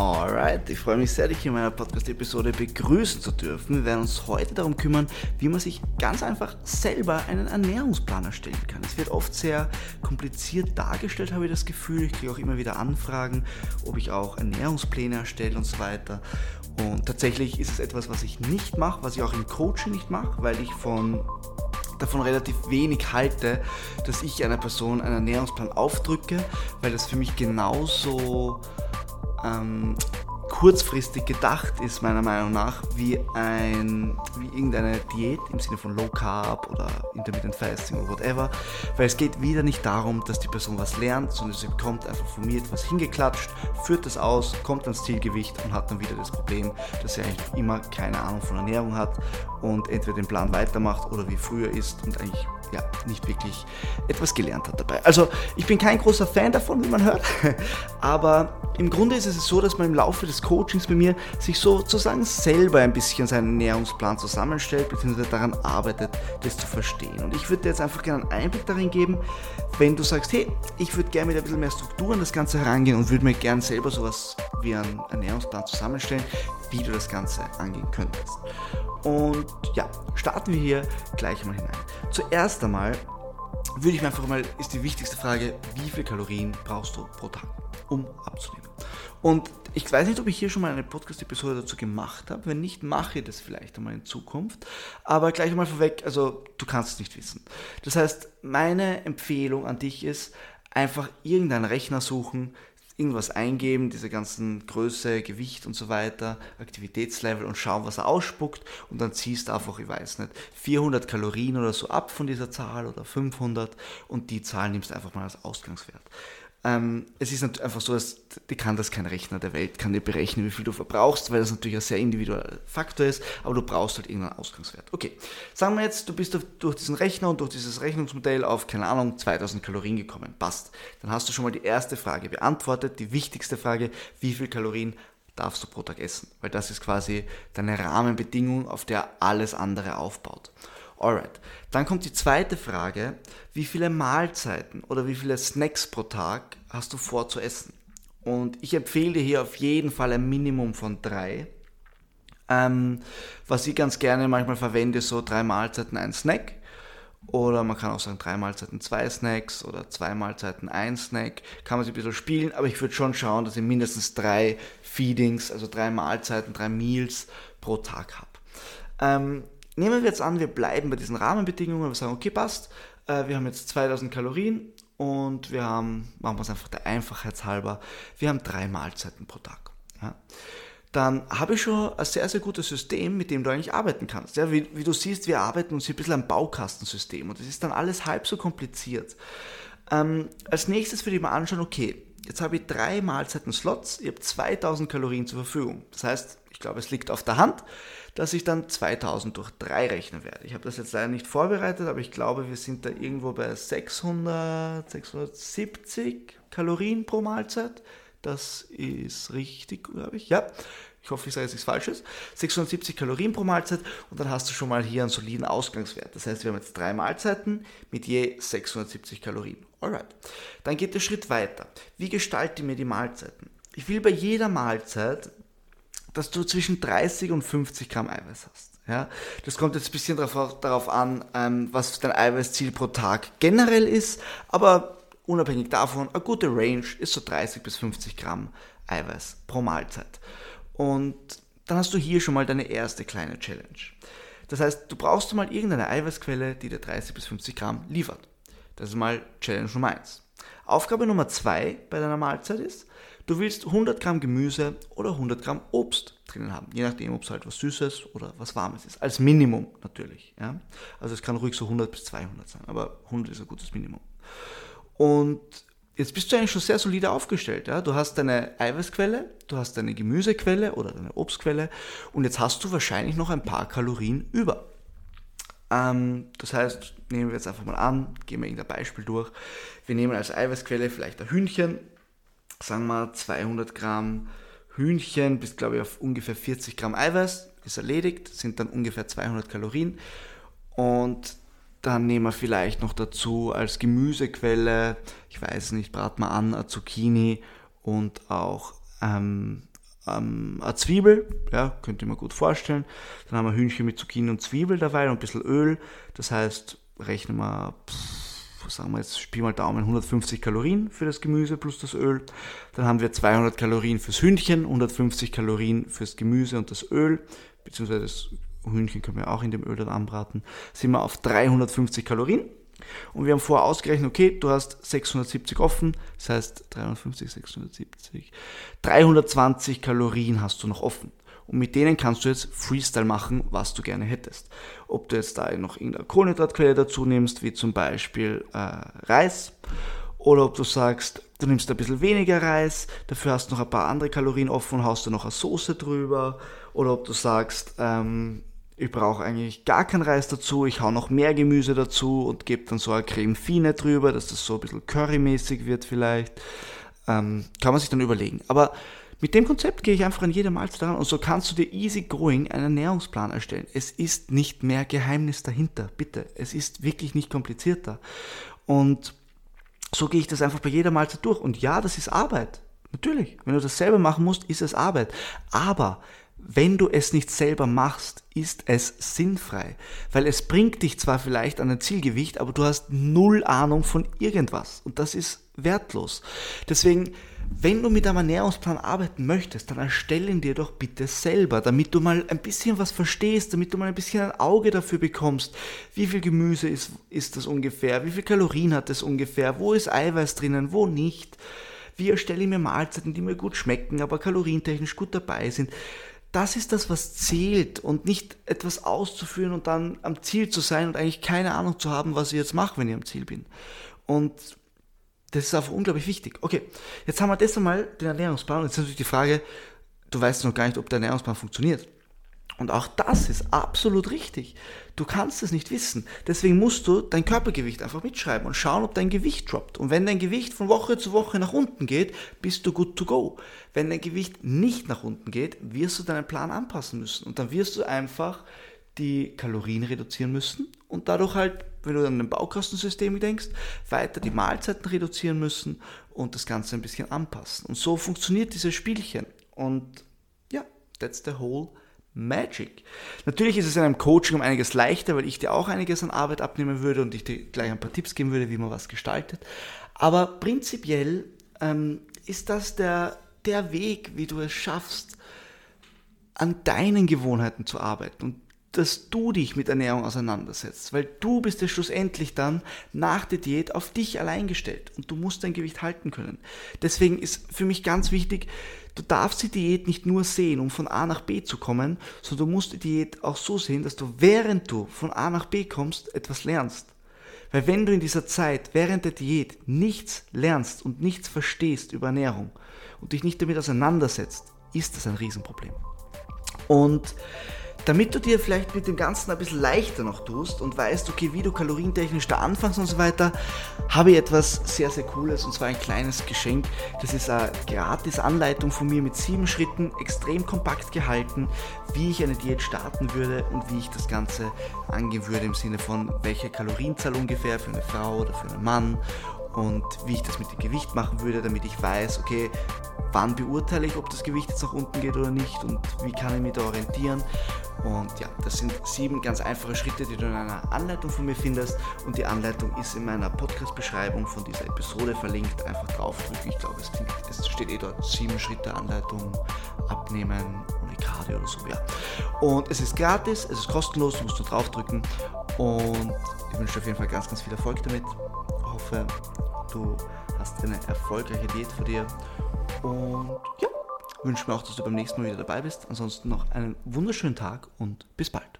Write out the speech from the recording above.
Alright, ich freue mich sehr, dich hier in meiner Podcast-Episode begrüßen zu dürfen. Wir werden uns heute darum kümmern, wie man sich ganz einfach selber einen Ernährungsplan erstellen kann. Es wird oft sehr kompliziert dargestellt, habe ich das Gefühl. Ich kriege auch immer wieder Anfragen, ob ich auch Ernährungspläne erstelle und so weiter. Und tatsächlich ist es etwas, was ich nicht mache, was ich auch im Coaching nicht mache, weil ich von davon relativ wenig halte, dass ich einer Person einen Ernährungsplan aufdrücke, weil das für mich genauso ähm, kurzfristig gedacht ist, meiner Meinung nach, wie, ein, wie irgendeine Diät im Sinne von Low Carb oder Intermittent Fasting oder whatever, weil es geht wieder nicht darum, dass die Person was lernt, sondern sie bekommt einfach von mir etwas hingeklatscht, führt das aus, kommt ans Zielgewicht und hat dann wieder das Problem, dass sie eigentlich immer keine Ahnung von Ernährung hat und entweder den Plan weitermacht oder wie früher ist und eigentlich ja, nicht wirklich etwas gelernt hat dabei. Also ich bin kein großer Fan davon, wie man hört, aber im Grunde ist es so, dass man im Laufe des Coachings bei mir sich sozusagen selber ein bisschen seinen Ernährungsplan zusammenstellt, bzw. daran arbeitet, das zu verstehen. Und ich würde dir jetzt einfach gerne einen Einblick darin geben, wenn du sagst, hey, ich würde gerne mit ein bisschen mehr Struktur an das Ganze herangehen und würde mir gerne selber sowas wie einen Ernährungsplan zusammenstellen, wie du das Ganze angehen könntest. Und ja, starten wir hier gleich mal hinein. Zuerst einmal würde ich mir einfach mal, ist die wichtigste Frage, wie viel Kalorien brauchst du pro Tag, um abzunehmen? Und ich weiß nicht, ob ich hier schon mal eine Podcast-Episode dazu gemacht habe. Wenn nicht, mache ich das vielleicht einmal in Zukunft. Aber gleich mal vorweg, also du kannst es nicht wissen. Das heißt, meine Empfehlung an dich ist, einfach irgendeinen Rechner suchen, irgendwas eingeben, diese ganzen Größe, Gewicht und so weiter, Aktivitätslevel und schauen, was er ausspuckt und dann ziehst du einfach, ich weiß nicht, 400 Kalorien oder so ab von dieser Zahl oder 500 und die Zahl nimmst du einfach mal als Ausgangswert. Ähm, es ist einfach so, dass die kann das kein Rechner der Welt, kann dir berechnen, wie viel du verbrauchst, weil das natürlich ein sehr individueller Faktor ist, aber du brauchst halt irgendeinen Ausgangswert. Okay, sagen wir jetzt, du bist durch diesen Rechner und durch dieses Rechnungsmodell auf, keine Ahnung, 2000 Kalorien gekommen. Passt. Dann hast du schon mal die erste Frage beantwortet, die wichtigste Frage, wie viel Kalorien darfst du pro Tag essen? Weil das ist quasi deine Rahmenbedingung, auf der alles andere aufbaut. Alright. Dann kommt die zweite Frage. Wie viele Mahlzeiten oder wie viele Snacks pro Tag hast du vor zu essen? Und ich empfehle dir hier auf jeden Fall ein Minimum von drei. Ähm, was ich ganz gerne manchmal verwende, so drei Mahlzeiten, ein Snack. Oder man kann auch sagen, drei Mahlzeiten, zwei Snacks oder zwei Mahlzeiten, ein Snack. Kann man sich ein bisschen spielen, aber ich würde schon schauen, dass ich mindestens drei Feedings, also drei Mahlzeiten, drei Meals pro Tag habe. Ähm, Nehmen wir jetzt an, wir bleiben bei diesen Rahmenbedingungen, wir sagen, okay, passt, äh, wir haben jetzt 2000 Kalorien und wir haben, machen wir es einfach der Einfachheit halber, wir haben drei Mahlzeiten pro Tag. Ja. Dann habe ich schon ein sehr, sehr gutes System, mit dem du eigentlich arbeiten kannst. Ja, wie, wie du siehst, wir arbeiten uns hier ein bisschen am Baukastensystem und das ist dann alles halb so kompliziert. Ähm, als nächstes würde ich mal anschauen, okay, jetzt habe ich drei Mahlzeiten-Slots, ich habe 2000 Kalorien zur Verfügung. Das heißt, ich glaube, es liegt auf der Hand dass ich dann 2000 durch 3 rechnen werde. Ich habe das jetzt leider nicht vorbereitet, aber ich glaube, wir sind da irgendwo bei 600, 670 Kalorien pro Mahlzeit. Das ist richtig, glaube ich. Ja, ich hoffe, ich sage jetzt nichts Falsches. 670 Kalorien pro Mahlzeit und dann hast du schon mal hier einen soliden Ausgangswert. Das heißt, wir haben jetzt drei Mahlzeiten mit je 670 Kalorien. Alright. Dann geht der Schritt weiter. Wie gestalte ich mir die Mahlzeiten? Ich will bei jeder Mahlzeit dass du zwischen 30 und 50 Gramm Eiweiß hast. Ja, das kommt jetzt ein bisschen darauf, darauf an, ähm, was dein Eiweißziel pro Tag generell ist, aber unabhängig davon, eine gute Range ist so 30 bis 50 Gramm Eiweiß pro Mahlzeit. Und dann hast du hier schon mal deine erste kleine Challenge. Das heißt, du brauchst mal irgendeine Eiweißquelle, die dir 30 bis 50 Gramm liefert. Das ist mal Challenge Nummer 1. Aufgabe Nummer 2 bei deiner Mahlzeit ist, Du willst 100 Gramm Gemüse oder 100 Gramm Obst drinnen haben, je nachdem, ob es halt was Süßes oder was Warmes ist. Als Minimum natürlich. Ja? Also es kann ruhig so 100 bis 200 sein, aber 100 ist ein gutes Minimum. Und jetzt bist du eigentlich schon sehr solide aufgestellt. Ja? Du hast deine Eiweißquelle, du hast deine Gemüsequelle oder deine Obstquelle und jetzt hast du wahrscheinlich noch ein paar Kalorien über. Ähm, das heißt, nehmen wir jetzt einfach mal an, gehen wir irgendein Beispiel durch. Wir nehmen als Eiweißquelle vielleicht ein Hühnchen sagen wir 200 Gramm Hühnchen bis, glaube ich, auf ungefähr 40 Gramm Eiweiß, ist erledigt, sind dann ungefähr 200 Kalorien. Und dann nehmen wir vielleicht noch dazu als Gemüsequelle, ich weiß nicht, braten wir an, eine Zucchini und auch ähm, ähm, eine Zwiebel, ja, könnt ihr mir gut vorstellen. Dann haben wir Hühnchen mit Zucchini und Zwiebel dabei und ein bisschen Öl. Das heißt, rechnen wir, pff, sagen wir jetzt, spiel mal Daumen, 150 Kalorien für das Gemüse plus das Öl. Dann haben wir 200 Kalorien fürs Hühnchen, 150 Kalorien fürs Gemüse und das Öl, beziehungsweise das Hühnchen können wir auch in dem Öl dann anbraten. Sind wir auf 350 Kalorien. Und wir haben vorher ausgerechnet, okay, du hast 670 offen, das heißt 350, 670, 320 Kalorien hast du noch offen. Und mit denen kannst du jetzt Freestyle machen, was du gerne hättest. Ob du jetzt da noch irgendeine Kohlenhydratquelle dazu nimmst, wie zum Beispiel äh, Reis, oder ob du sagst, du nimmst ein bisschen weniger Reis, dafür hast du noch ein paar andere Kalorien offen und haust da noch eine Soße drüber, oder ob du sagst, ähm, ich brauche eigentlich gar keinen Reis dazu, ich hau noch mehr Gemüse dazu und gebe dann so eine Creme Fine drüber, dass das so ein bisschen currymäßig wird vielleicht. Ähm, kann man sich dann überlegen. Aber mit dem Konzept gehe ich einfach an jeder Mahlzeit ran und so kannst du dir easy going einen Ernährungsplan erstellen. Es ist nicht mehr Geheimnis dahinter, bitte. Es ist wirklich nicht komplizierter. Und so gehe ich das einfach bei jeder Mahlzeit durch. Und ja, das ist Arbeit. Natürlich. Wenn du das selber machen musst, ist es Arbeit. Aber wenn du es nicht selber machst, ist es sinnfrei, weil es bringt dich zwar vielleicht an ein Zielgewicht, aber du hast null Ahnung von irgendwas und das ist wertlos. Deswegen, wenn du mit einem Ernährungsplan arbeiten möchtest, dann erstelle ihn dir doch bitte selber, damit du mal ein bisschen was verstehst, damit du mal ein bisschen ein Auge dafür bekommst, wie viel Gemüse ist, ist das ungefähr, wie viel Kalorien hat es ungefähr, wo ist Eiweiß drinnen, wo nicht. Wie erstelle ich mir Mahlzeiten, die mir gut schmecken, aber kalorientechnisch gut dabei sind das ist das, was zählt und nicht etwas auszuführen und dann am Ziel zu sein und eigentlich keine Ahnung zu haben, was ich jetzt mache, wenn ich am Ziel bin. Und das ist einfach unglaublich wichtig. Okay, jetzt haben wir das einmal den Ernährungsplan und jetzt ist natürlich die Frage, du weißt noch gar nicht, ob der Ernährungsplan funktioniert. Und auch das ist absolut richtig. Du kannst es nicht wissen. Deswegen musst du dein Körpergewicht einfach mitschreiben und schauen, ob dein Gewicht droppt. Und wenn dein Gewicht von Woche zu Woche nach unten geht, bist du good to go. Wenn dein Gewicht nicht nach unten geht, wirst du deinen Plan anpassen müssen. Und dann wirst du einfach die Kalorien reduzieren müssen und dadurch halt, wenn du an ein Baukastensystem denkst, weiter die Mahlzeiten reduzieren müssen und das Ganze ein bisschen anpassen. Und so funktioniert dieses Spielchen. Und ja, that's the whole Magic. Natürlich ist es in einem Coaching um einiges leichter, weil ich dir auch einiges an Arbeit abnehmen würde und ich dir gleich ein paar Tipps geben würde, wie man was gestaltet. Aber prinzipiell ähm, ist das der, der Weg, wie du es schaffst, an deinen Gewohnheiten zu arbeiten und dass du dich mit Ernährung auseinandersetzt, weil du bist ja schlussendlich dann nach der Diät auf dich allein gestellt und du musst dein Gewicht halten können. Deswegen ist für mich ganz wichtig, Du darfst die Diät nicht nur sehen, um von A nach B zu kommen, sondern du musst die Diät auch so sehen, dass du während du von A nach B kommst, etwas lernst. Weil wenn du in dieser Zeit während der Diät nichts lernst und nichts verstehst über Ernährung und dich nicht damit auseinandersetzt, ist das ein Riesenproblem. Und damit du dir vielleicht mit dem Ganzen ein bisschen leichter noch tust und weißt, okay, wie du kalorientechnisch da anfängst und so weiter, habe ich etwas sehr, sehr Cooles und zwar ein kleines Geschenk. Das ist eine gratis Anleitung von mir mit sieben Schritten, extrem kompakt gehalten, wie ich eine Diät starten würde und wie ich das Ganze angehen würde im Sinne von welche Kalorienzahl ungefähr für eine Frau oder für einen Mann und wie ich das mit dem Gewicht machen würde, damit ich weiß, okay, wann beurteile ich, ob das Gewicht jetzt nach unten geht oder nicht und wie kann ich mich da orientieren. Und ja, das sind sieben ganz einfache Schritte, die du in einer Anleitung von mir findest. Und die Anleitung ist in meiner Podcast-Beschreibung von dieser Episode verlinkt. Einfach draufdrücken. Ich glaube, es, es steht eh dort sieben Schritte Anleitung, abnehmen, ohne Cardio oder so. Ja. Und es ist gratis, es ist kostenlos, du musst nur draufdrücken. Und ich wünsche dir auf jeden Fall ganz, ganz viel Erfolg damit. Hoffe, du hast eine erfolgreiche Diät vor dir. Und ja, wünsche mir auch, dass du beim nächsten Mal wieder dabei bist. Ansonsten noch einen wunderschönen Tag und bis bald.